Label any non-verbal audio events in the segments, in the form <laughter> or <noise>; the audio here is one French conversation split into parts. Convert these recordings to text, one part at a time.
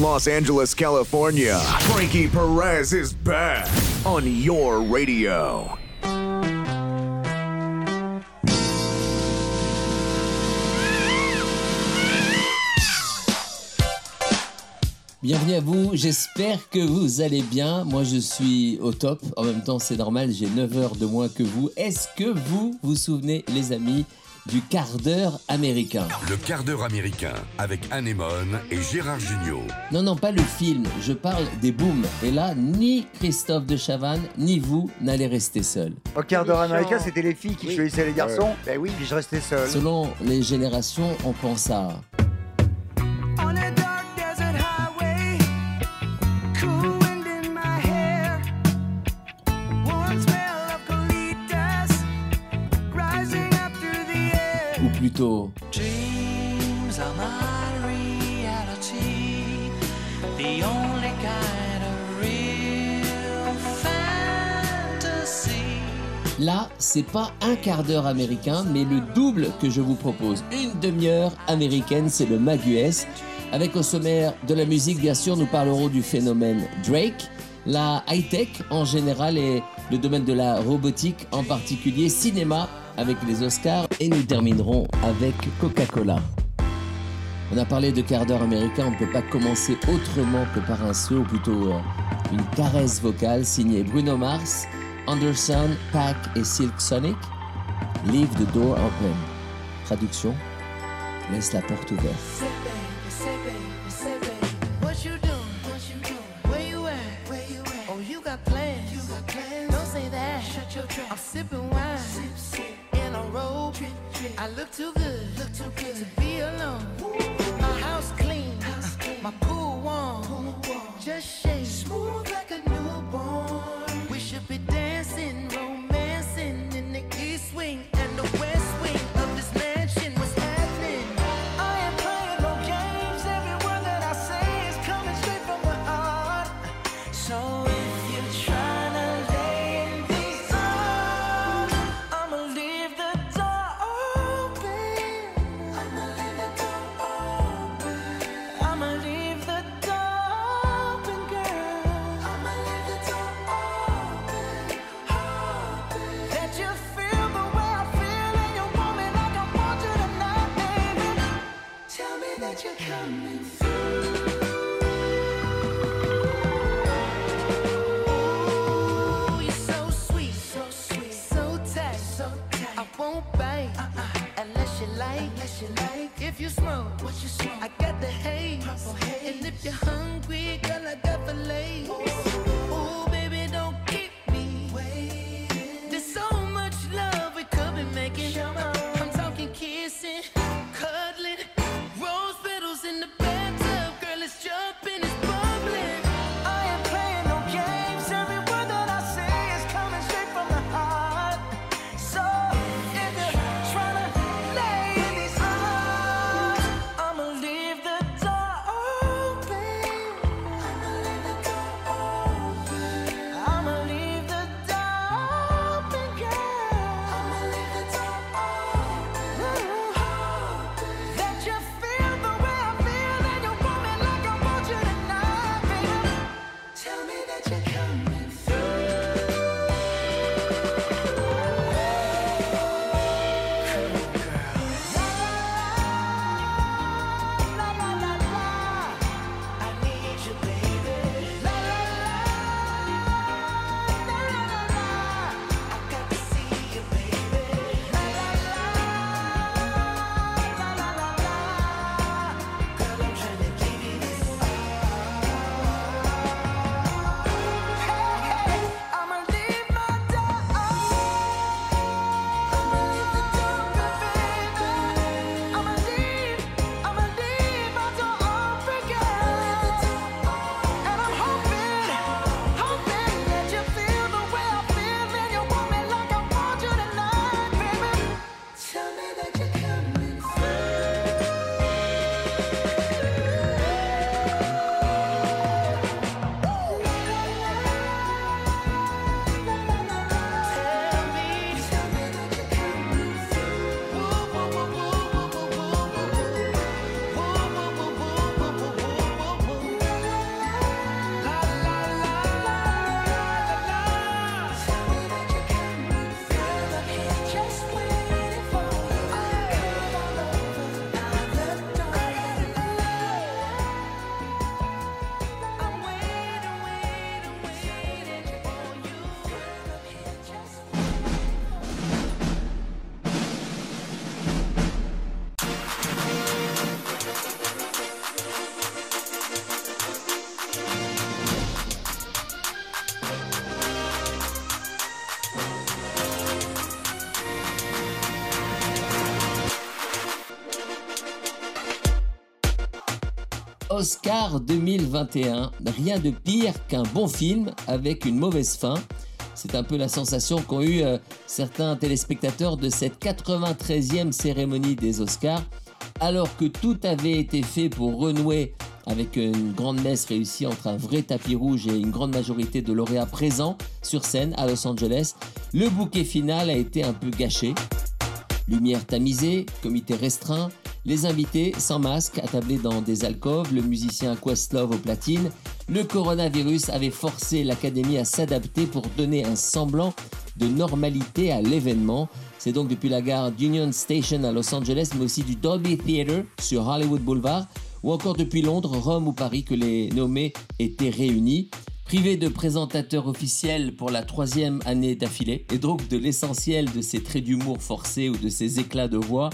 Los Angeles, California, Frankie Perez is back on your radio. Bienvenue à vous, j'espère que vous allez bien. Moi je suis au top, en même temps c'est normal, j'ai 9 heures de moins que vous. Est-ce que vous vous souvenez les amis du quart d'heure américain Le quart d'heure américain avec Anémone et Gérard Junior. Non, non, pas le film, je parle des booms. Et là, ni Christophe de Chavannes, ni vous n'allez rester seul. Au quart d'heure américain, c'était les filles qui choisissaient les garçons. Ben oui, puis je restais seul. Selon les générations, on pense à plutôt Dreams are my reality, the only kind of real fantasy. Là, c'est pas un quart d'heure américain, mais le double que je vous propose. Une demi-heure américaine, c'est le Mag US. Avec au sommaire de la musique, bien sûr, nous parlerons du phénomène Drake, la high-tech en général et le domaine de la robotique en particulier, cinéma avec les Oscars et nous terminerons avec Coca-Cola. On a parlé de quart d'heure américain, on ne peut pas commencer autrement que par un saut, ou plutôt euh, une caresse vocale signée Bruno Mars, Anderson, Pack et Silk Sonic. Leave the door open. Traduction Laisse la porte ouverte. I'm sipping wine. I look too good. Look too good to be alone. My house clean. My pool warm. Pool warm. Just shake. Smooth like a newborn. We should be dancing, romancing in the east wing Oscar 2021. Rien de pire qu'un bon film avec une mauvaise fin. C'est un peu la sensation qu'ont eu euh, certains téléspectateurs de cette 93e cérémonie des Oscars, alors que tout avait été fait pour renouer avec une grande messe réussie entre un vrai tapis rouge et une grande majorité de lauréats présents sur scène à Los Angeles. Le bouquet final a été un peu gâché. Lumière tamisée, comité restreint, les invités sans masque, attablés dans des alcôves, le musicien Questlove au platine. Le coronavirus avait forcé l'Académie à s'adapter pour donner un semblant de normalité à l'événement. C'est donc depuis la gare d'Union Station à Los Angeles, mais aussi du Dolby Theatre sur Hollywood Boulevard, ou encore depuis Londres, Rome ou Paris que les nommés étaient réunis. Privé de présentateur officiel pour la troisième année d'affilée, et donc de l'essentiel de ses traits d'humour forcés ou de ses éclats de voix,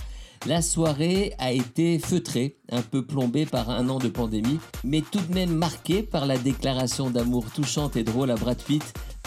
la soirée a été feutrée, un peu plombée par un an de pandémie, mais tout de même marquée par la déclaration d'amour touchante et drôle à Brad Pitt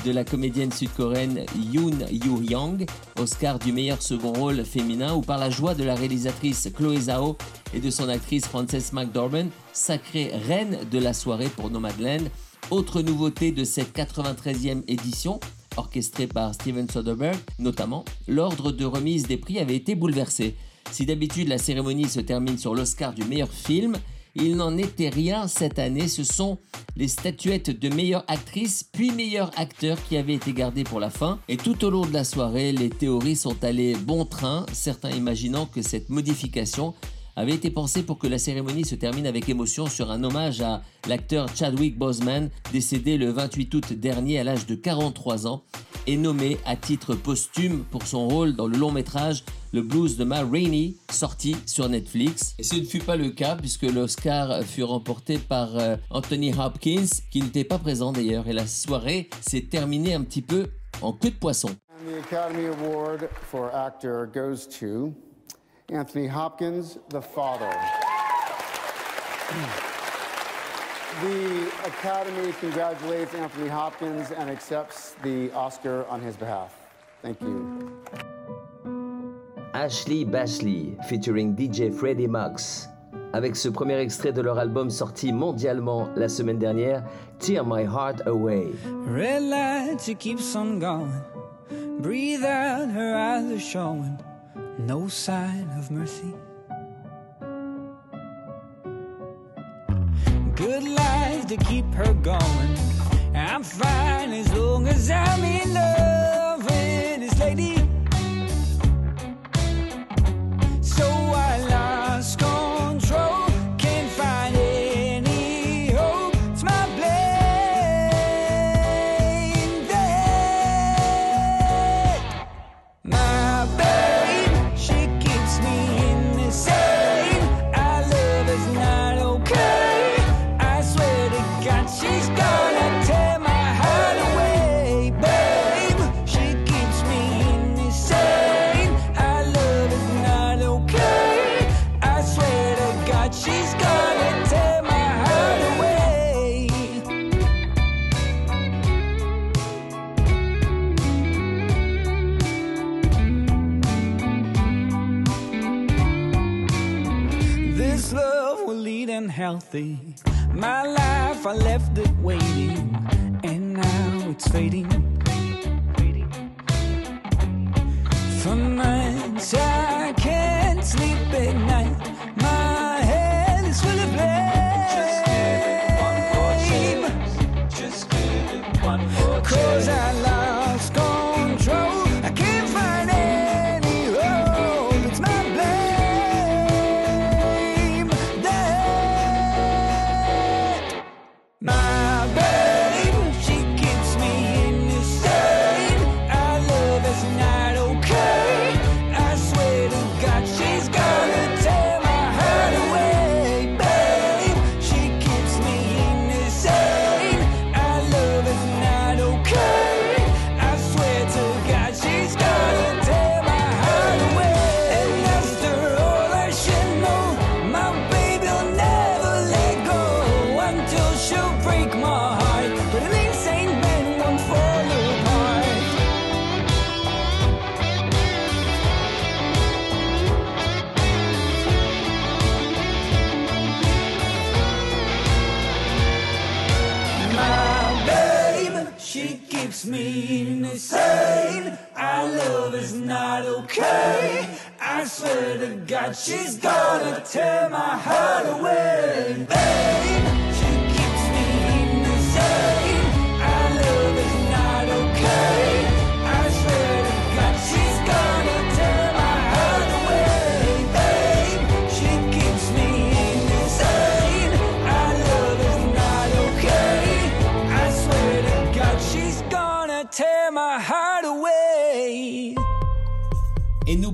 de la comédienne sud-coréenne Yoon Yoo-young, Oscar du meilleur second rôle féminin, ou par la joie de la réalisatrice Chloé Zhao et de son actrice Frances McDormand, sacrée reine de la soirée pour Nomadland. Autre nouveauté de cette 93e édition, orchestrée par Steven Soderbergh notamment, l'ordre de remise des prix avait été bouleversé. Si d'habitude la cérémonie se termine sur l'Oscar du meilleur film, il n'en était rien cette année. Ce sont les statuettes de meilleure actrice puis meilleur acteur qui avaient été gardées pour la fin. Et tout au long de la soirée, les théories sont allées bon train, certains imaginant que cette modification avait été pensée pour que la cérémonie se termine avec émotion sur un hommage à l'acteur Chadwick Boseman, décédé le 28 août dernier à l'âge de 43 ans, et nommé à titre posthume pour son rôle dans le long métrage Le Blues de Ma Rainey, sorti sur Netflix. Et ce ne fut pas le cas puisque l'Oscar fut remporté par euh, Anthony Hopkins, qui n'était pas présent d'ailleurs, et la soirée s'est terminée un petit peu en queue de poisson. The Academy Award for Actor goes to Anthony Hopkins, the father. The Academy congratulates Anthony Hopkins and accepts the Oscar on his behalf. Thank you. Ashley Bashley featuring DJ Freddie Max. Avec ce premier extrait de leur album sorti mondialement la semaine dernière, Tear My Heart Away. Red light, she keeps on going. Breathe out, her eyes are showing. No sign of mercy. Good lies to keep her going. I'm fine as long as I'm in love This love will lead and healthy. My life, I left it waiting, and now it's fading. For nights swear to God, she's gonna tear my heart away. Babe, she keeps me insane. Our love is not okay. I swear to God, she's gonna tear my heart away. She keeps me. Our love is not okay. I swear to God, she's gonna tear my heart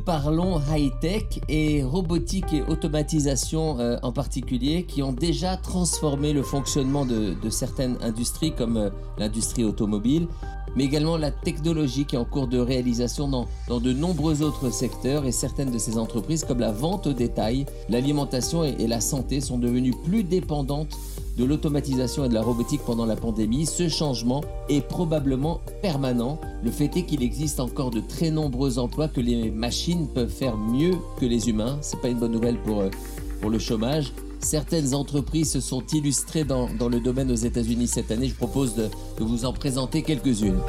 parlons high-tech et robotique et automatisation euh, en particulier qui ont déjà transformé le fonctionnement de, certaines industries comme euh, l'industrie automobile, mais également la technologie qui est en cours de réalisation dans, dans de nombreux autres secteurs et certaines de ces entreprises comme la vente au détail, l'alimentation et la santé sont devenues plus dépendantes de l'automatisation et de la robotique pendant la pandémie. Ce changement est probablement permanent. Le fait est qu'il existe encore de très nombreux emplois que les machines peuvent faire mieux que les humains. C'est pas une bonne nouvelle pour, euh, pour le chômage. Certaines entreprises se sont illustrées dans, dans le domaine aux États-Unis cette année. Je propose de, de vous en présenter quelques-unes.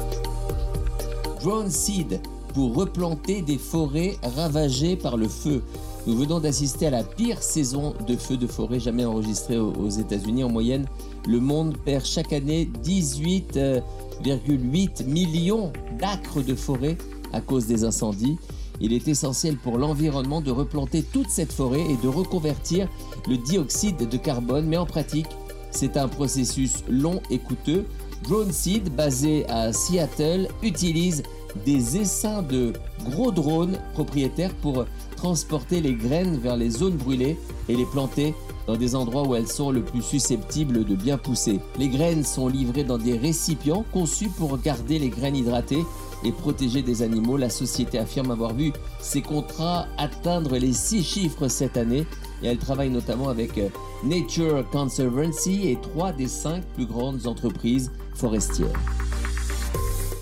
Drone Seed pour replanter des forêts ravagées par le feu. Nous venons d'assister à la pire saison de feux de forêt jamais enregistrée aux, aux États-Unis. En moyenne, le monde perd chaque année 18,8 millions d'acres de forêt à cause des incendies. Il est essentiel pour l'environnement de replanter toute cette forêt et de reconvertir le dioxyde de carbone, mais en pratique, c'est un processus long et coûteux. Drone Seed, basé à Seattle, utilise des essaims de gros drones propriétaires pour transporter les graines vers les zones brûlées et les planter dans des endroits où elles sont le plus susceptibles de bien pousser. Les graines sont livrées dans des récipients conçus pour garder les graines hydratées et protéger des animaux. La société affirme avoir vu ses contrats atteindre les six chiffres cette année et elle travaille notamment avec euh, Nature Conservancy et trois des cinq plus grandes entreprises forestières.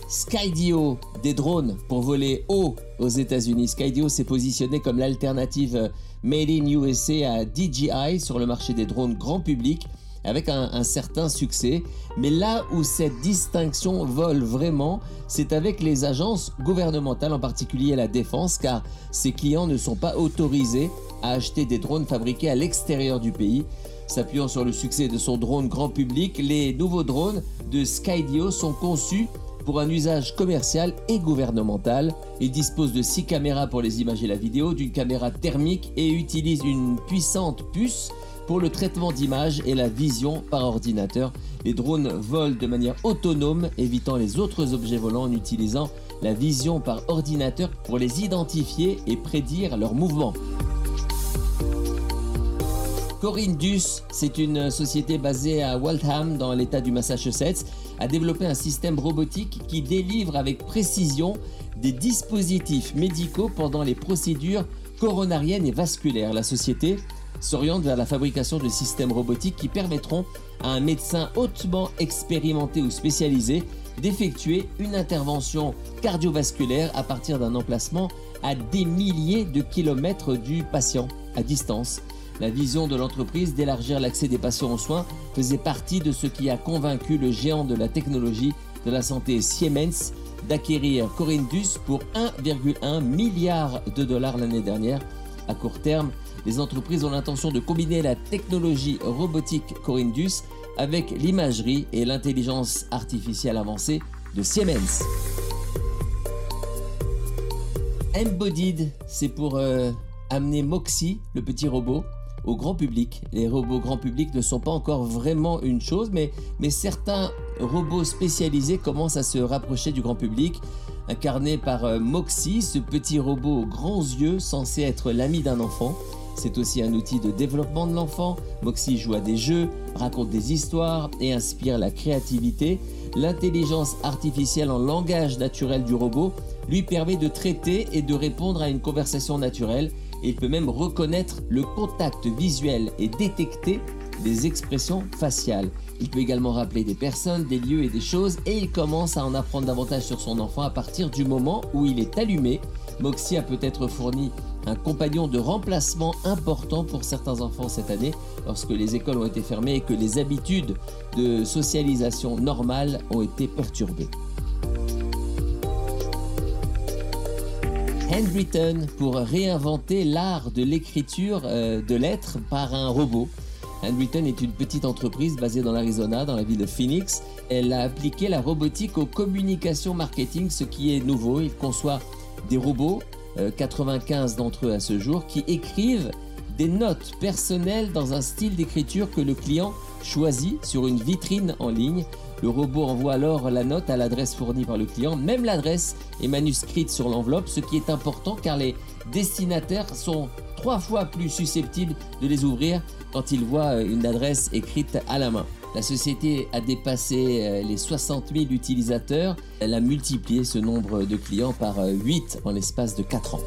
Skydio, des drones pour voler haut aux États-Unis. Skydio s'est positionné comme l'alternative euh, Made in USA à DJI sur le marché des drones grand public avec un, certain succès. Mais là où cette distinction vole vraiment, c'est avec les agences gouvernementales, en particulier la défense, car ces clients ne sont pas autorisés à acheter des drones fabriqués à l'extérieur du pays. S'appuyant sur le succès de son drone grand public, les nouveaux drones de Skydio sont conçus pour un usage commercial et gouvernemental. Il dispose de 6 caméras pour les images et la vidéo, d'une caméra thermique et utilise une puissante puce pour le traitement d'images et la vision par ordinateur. Les drones volent de manière autonome, évitant les autres objets volants en utilisant la vision par ordinateur pour les identifier et prédire leurs mouvements. Corindus, c'est une société basée à Waltham dans l'état du Massachusetts, a développé un système robotique qui délivre avec précision des dispositifs médicaux pendant les procédures coronariennes et vasculaires. La société s'oriente vers la fabrication de systèmes robotiques qui permettront à un médecin hautement expérimenté ou spécialisé d'effectuer une intervention cardiovasculaire à partir d'un emplacement à des milliers de kilomètres du patient à distance. La vision de l'entreprise d'élargir l'accès des patients aux soins faisait partie de ce qui a convaincu le géant de la technologie de la santé Siemens d'acquérir Corindus pour 1,1 milliard de dollars l'année dernière. À court terme, les entreprises ont l'intention de combiner la technologie robotique Corindus avec l'imagerie et l'intelligence artificielle avancée de Siemens. Embodied, c'est pour euh, amener Moxie, le petit robot, au grand public. Les robots grand public ne sont pas encore vraiment une chose, mais, certains robots spécialisés commencent à se rapprocher du grand public. Incarné par euh, Moxie, ce petit robot aux grands yeux censé être l'ami d'un enfant. C'est aussi un outil de développement de l'enfant. Moxie joue à des jeux, raconte des histoires et inspire la créativité. L'intelligence artificielle en langage naturel du robot lui permet de traiter et de répondre à une conversation naturelle. Il peut même reconnaître le contact visuel et détecter des expressions faciales. Il peut également rappeler des personnes, des lieux et des choses et il commence à en apprendre davantage sur son enfant à partir du moment où il est allumé. Moxie a peut-être fourni un compagnon de remplacement important pour certains enfants cette année, lorsque les écoles ont été fermées et que les habitudes de socialisation normales ont été perturbées. Handwritten pour réinventer l'art de l'écriture euh, de lettres par un robot. Handwritten est une petite entreprise basée dans l'Arizona, dans la ville de Phoenix. Elle a appliqué la robotique aux communications marketing, ce qui est nouveau. Il conçoit des robots 95 d'entre eux à ce jour, qui écrivent des notes personnelles dans un style d'écriture que le client choisit sur une vitrine en ligne. Le robot envoie alors la note à l'adresse fournie par le client. Même l'adresse est manuscrite sur l'enveloppe, ce qui est important car les destinataires sont trois fois plus susceptibles de les ouvrir quand ils voient euh, une adresse écrite à la main. La société a dépassé euh, les 60 000 utilisateurs. Elle a multiplié ce nombre de clients par euh, 8 en l'espace de 4 ans.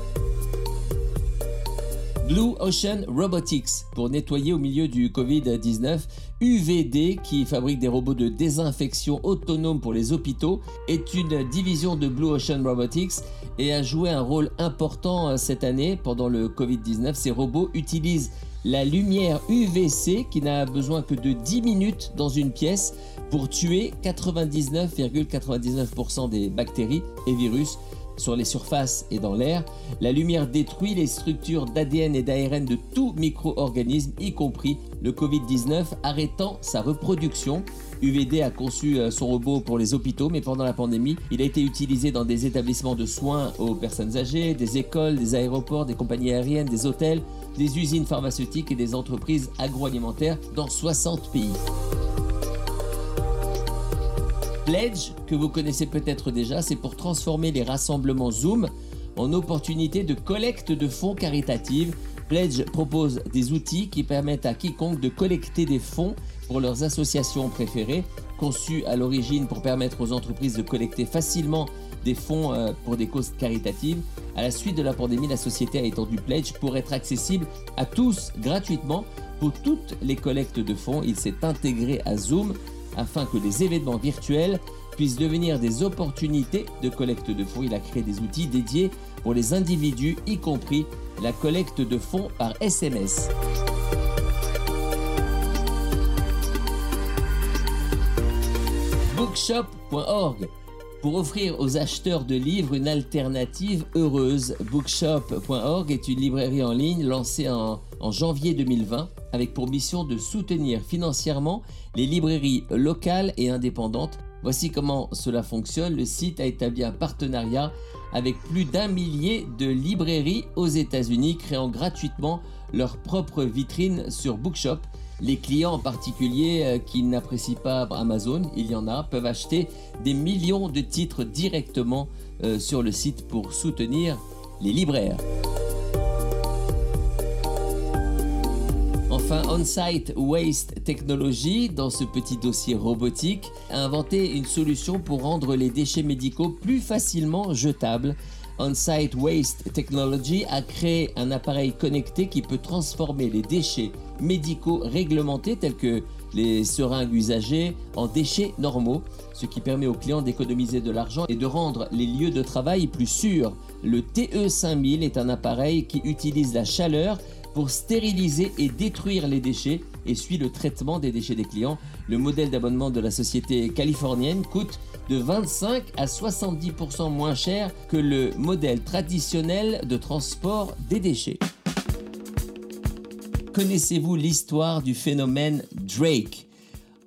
Blue Ocean Robotics pour nettoyer au milieu du Covid-19. UVD qui fabrique des robots de désinfection autonomes pour les hôpitaux est une division de Blue Ocean Robotics et a joué un rôle important euh, cette année pendant le Covid-19. Ces robots utilisent la lumière UVC qui n'a besoin que de 10 minutes dans une pièce pour tuer 99,99% des bactéries et virus sur les surfaces et dans l'air. La lumière détruit les structures d'ADN et d'ARN de tout micro-organisme, y compris le Covid-19, arrêtant sa reproduction. UVD a conçu euh, son robot pour les hôpitaux, mais pendant la pandémie, il a été utilisé dans des établissements de soins aux personnes âgées, des écoles, des aéroports, des compagnies aériennes, des hôtels, des usines pharmaceutiques et des entreprises agroalimentaires dans 60 pays. Pledge, que vous connaissez peut-être déjà, c'est pour transformer les rassemblements Zoom en opportunités de collecte de fonds caritatifs. Pledge propose des outils qui permettent à quiconque de collecter des fonds pour leurs associations préférées, conçus à l'origine pour permettre aux entreprises de collecter facilement des fonds euh, pour des causes caritatives. À la suite de la pandémie, la société a étendu Pledge pour être accessible à tous gratuitement pour toutes les collectes de fonds. Il s'est intégré à Zoom afin que les événements virtuels puissent devenir des opportunités de collecte de fonds. Il a créé des outils dédiés pour les individus, y compris la collecte de fonds par SMS. Bookshop.org pour offrir aux acheteurs de livres une alternative heureuse. Bookshop.org est une librairie en ligne lancée en, janvier 2020 avec pour mission de soutenir financièrement les librairies locales et indépendantes. Voici comment cela fonctionne. Le site a établi un partenariat avec plus d'un millier de librairies aux États-Unis, créant gratuitement leur propre vitrine sur Bookshop. Les clients en particulier euh, qui n'apprécient pas Amazon, il y en a, peuvent acheter des millions de titres directement euh, sur le site pour soutenir les libraires. Enfin, On-Site Waste Technology, dans ce petit dossier robotique, a inventé une solution pour rendre les déchets médicaux plus facilement jetables. On-Site Waste Technology a créé un appareil connecté qui peut transformer les déchets médicaux réglementés tels que les seringues usagées en déchets normaux, ce qui permet aux clients d'économiser de l'argent et de rendre les lieux de travail plus sûrs. Le TE5000 est un appareil qui utilise la chaleur pour stériliser et détruire les déchets et suit le traitement des déchets des clients. Le modèle d'abonnement de la société californienne coûte de 25 à 70% moins cher que le modèle traditionnel de transport des déchets. Connaissez-vous l'histoire du phénomène Drake?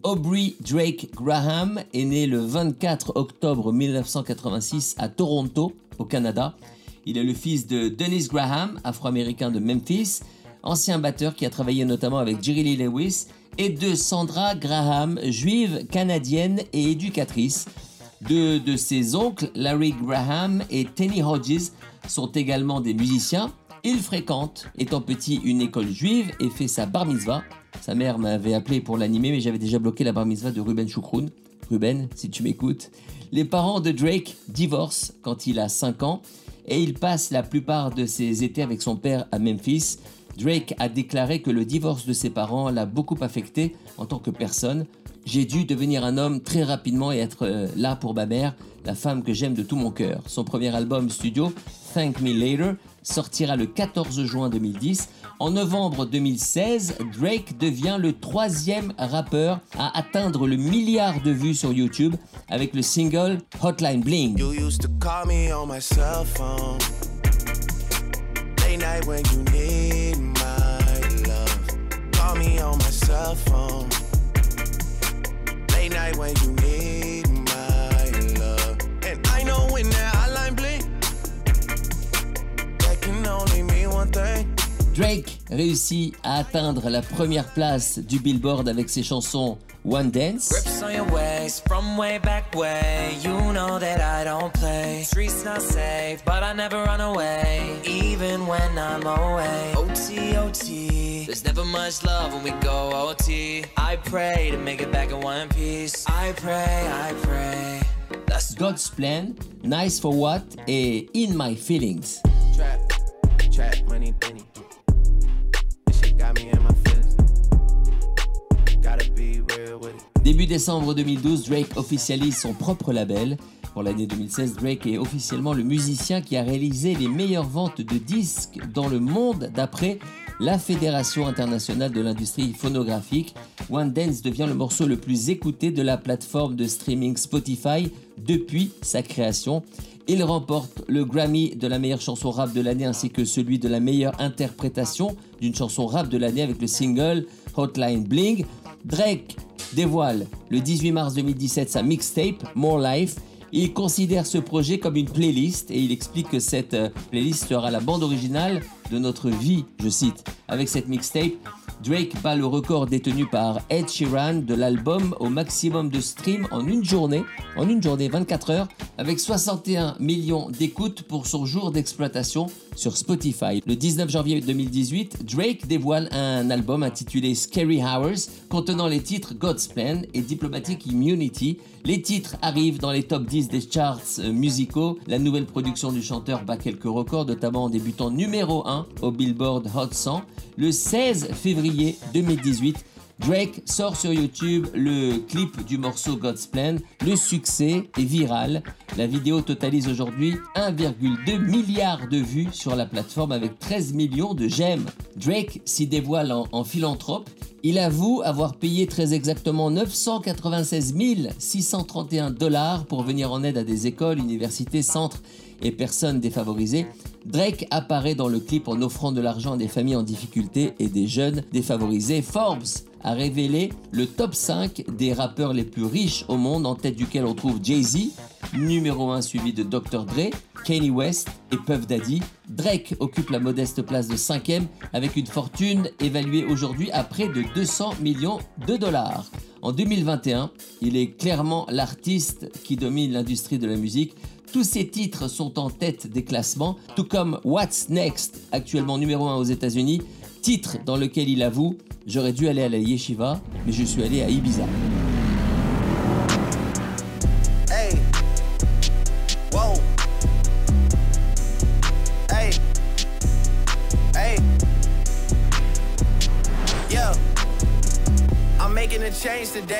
Aubrey Drake Graham est né le 24 octobre 1986 à Toronto, au Canada. Il est le fils de Dennis Graham, afro-américain de Memphis, ancien batteur qui a travaillé notamment avec Jerry Lee Lewis, et de Sandra Graham, juive canadienne et éducatrice. Deux de ses oncles, Larry Graham et Tenny Hodges, sont également des musiciens. Il fréquente, étant petit, une école juive et fait sa bar mitzvah. Sa mère m'avait appelé pour l'animer, mais j'avais déjà bloqué la bar mitzvah de Ruben Choukroun. Ruben, si tu m'écoutes. Les parents de Drake divorcent quand il a 5 ans et il passe la plupart de ses étés avec son père à Memphis. Drake a déclaré que le divorce de ses parents l'a beaucoup affecté en tant que personne. J'ai dû devenir un homme très rapidement et être euh, là pour ma mère, la femme que j'aime de tout mon cœur. Son premier album studio, Thank Me Later, sortira le 14 juin 2010. En novembre 2016, Drake devient le troisième rappeur à atteindre le milliard de vues sur YouTube avec le single Hotline Bling. You used to call me on my. Call me on my Drake réussit à atteindre la première place du Billboard avec ses chansons One Dance. There's never much love when we go OT. I pray to make it back in one piece. I pray, I pray. That's God's Plan, Nice for What et In My Feelings. Trap, Début décembre 2012, Drake officialise son propre label. Pour l'année 2016, Drake est officiellement le musicien qui a réalisé les meilleures ventes de disques dans le monde d'après la Fédération internationale de l'industrie phonographique. One Dance devient le morceau le plus écouté de la plateforme de streaming Spotify depuis sa création. Il remporte le Grammy de la meilleure chanson rap de l'année ainsi que celui de la meilleure interprétation d'une chanson rap de l'année avec le single Hotline Bling. Drake dévoile le 18 mars 2017 sa mixtape More Life. Il considère ce projet comme une playlist et il explique que cette euh, playlist sera la bande originale de notre vie, je cite. Avec cette mixtape, Drake bat le record détenu par Ed Sheeran de l'album au maximum de streams en une journée, en une journée 24 heures, avec 61 millions d'écoutes pour son jour d'exploitation sur Spotify. Le 19 janvier 2018, Drake dévoile un album intitulé Scary Hours contenant les titres God's et Diplomatic Immunity. Les titres arrivent dans les top 10 des charts musicaux. La nouvelle production du chanteur bat quelques records, notamment en débutant numéro 1 au Billboard Hot 100. Le 16 février 2018, Drake sort sur YouTube le clip du morceau God's Plan. Le succès est viral. La vidéo totalise aujourd'hui 1,2 milliard de vues sur la plateforme avec 13 millions de j'aime. Drake s'y dévoile en, en philanthrope. Il avoue avoir payé très exactement 996 631 dollars pour venir en aide à des écoles, universités, centres et personnes défavorisées. Drake apparaît dans le clip en offrant de l'argent à des familles en difficulté et des jeunes défavorisés. Forbes a révélé le top 5 des rappeurs les plus riches au monde, en tête duquel on trouve Jay-Z, numéro 1 suivi de Dr. Dre, Kanye West et Puff Daddy. Drake occupe la modeste place de 5e avec une fortune évaluée aujourd'hui à près de 200 millions de dollars. En 2021, il est clairement l'artiste qui domine l'industrie de la musique. Tous ses titres sont en tête des classements, tout comme What's Next, actuellement numéro 1 aux États-Unis, titre dans lequel il avoue J'aurais dû aller à la Yeshiva, mais je suis allé à Ibiza.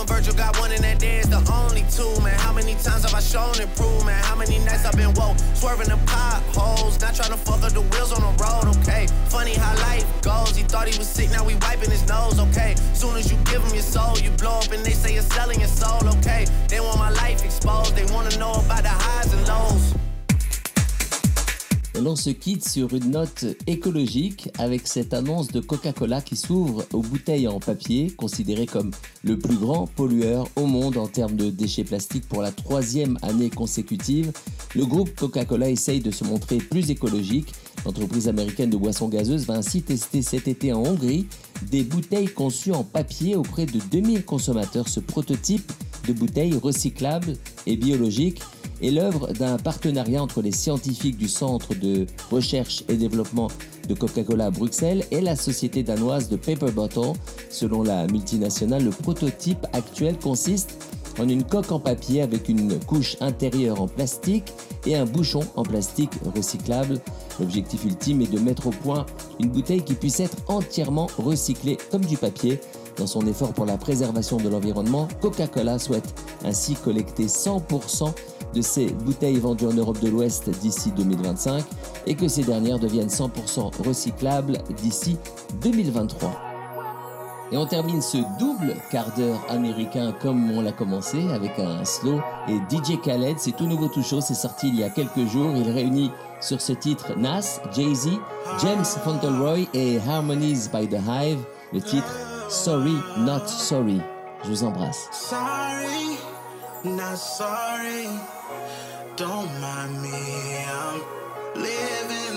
One Virgil, got one, and that is the only two, man. How many times have I shown and proved, man? How many nights I've been woke, swerving the potholes, not trying to fuck up the wheels on the road, okay? Funny how life goes. He thought he was sick, now we wiping his nose, okay? Soon as you give him your soul, you blow up and they say you're selling your soul, okay? They want my life exposed, they wanna know about the highs and lows. L'on se quitte sur une note écologique avec cette annonce de Coca-Cola qui s'ouvre aux bouteilles en papier, considéré comme le plus grand pollueur au monde en termes de déchets plastiques pour la troisième année consécutive. Le groupe Coca-Cola essaye de se montrer plus écologique. L'entreprise américaine de boissons gazeuses va ainsi tester cet été en Hongrie des bouteilles conçues en papier auprès de 2000 consommateurs. Ce prototype de bouteilles recyclables et biologiques est l'œuvre d'un partenariat entre les scientifiques du Centre de recherche et développement de Coca-Cola à Bruxelles et la société danoise de Paper Bottle. Selon la multinationale, le prototype actuel consiste en une coque en papier avec une couche intérieure en plastique et un bouchon en plastique recyclable. L'objectif ultime est de mettre au point une bouteille qui puisse être entièrement recyclée comme du papier. Dans son effort pour la préservation de l'environnement, Coca-Cola souhaite ainsi collecter 100% de ces bouteilles vendues en Europe de l'Ouest d'ici 2025 et que ces dernières deviennent 100% recyclables d'ici 2023. Et on termine ce double quart d'heure américain comme on l'a commencé avec un slow et DJ Khaled, c'est tout nouveau tout chaud, c'est sorti il y a quelques jours, il réunit sur ce titre Nas, Jay-Z, James Fauntleroy et Harmonies by the Hive, le titre Sorry Not Sorry. Je vous embrasse. Sorry, not sorry. Don't mind me. I'm living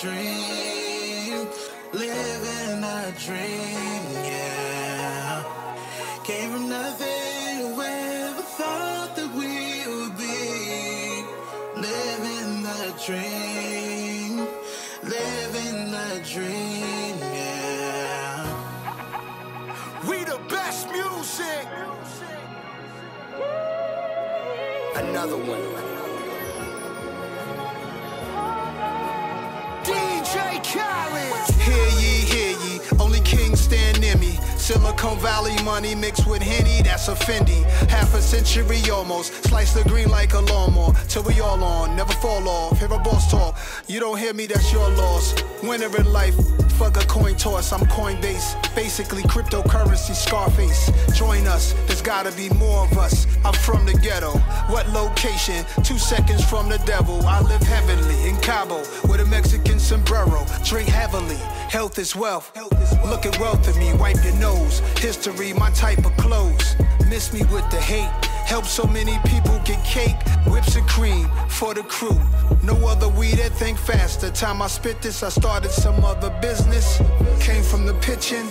dream. Living a dream, yeah. Came from nothing. Whoever thought that we would be living the dream. Living the dream, yeah. We the best music. Another one. Silicon Valley money mixed with Henny, that's a Fendi. Half a century almost. Slice the green like a lawnmower. Till we all on, never fall off. Hear a boss talk. You don't hear me, that's your loss. Winner in life. Fuck a coin toss, I'm Coinbase. Basically, cryptocurrency, Scarface. Join us, there's gotta be more of us. I'm from the ghetto. What location? Two seconds from the devil. I live heavenly in Cabo with a Mexican sombrero. Drink heavily, health is wealth. Look at wealth in me, wipe your nose. History, my type of clothes. Miss me with the hate. Help so many people get cake, whips and cream for the crew. No other weed that think faster. Time I spit this, I started some other business. Came from the pitching,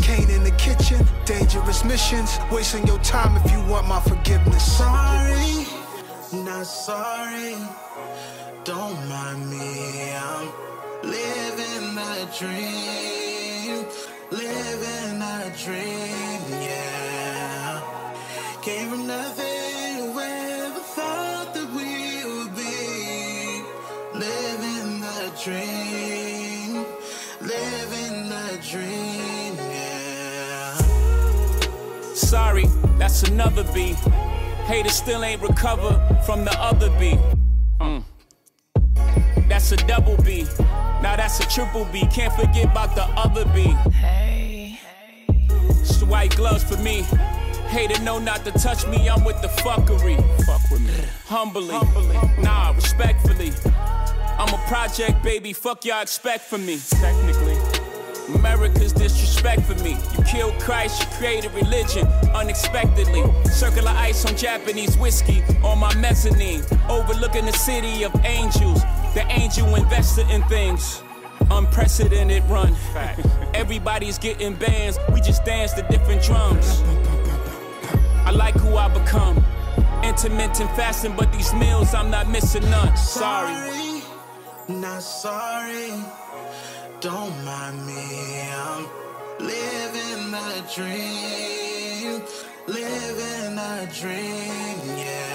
Kane in the kitchen. Dangerous missions, wasting your time if you want my forgiveness. Sorry, not sorry. Don't mind me. A dream, living a dream, yeah. Came from nothing, whoever thought that we would be living the dream, living the dream, yeah. Sorry, that's another B. Haters still ain't recovered from the other B. Mm. That's a double B. Now that's a triple B. Can't forget about the other B. Hey, It's the white gloves for me. Hater know not to touch me, I'm with the fuckery. Fuck with me. Humbly. Nah, respectfully. I'm a project, baby. Fuck y'all expect from me. Technically. America's disrespect for me. You killed Christ, you created religion unexpectedly. Circular ice on Japanese whiskey on my mezzanine. Overlooking the city of angels. The angel invested in things. Unprecedented run. <laughs> Everybody's getting bands, we just dance to different drums. I like who I become. Intermittent fasting, but these meals I'm not missing none. Sorry. Sorry, not sorry. Don't mind me. I'm living a dream, living a dream, yeah.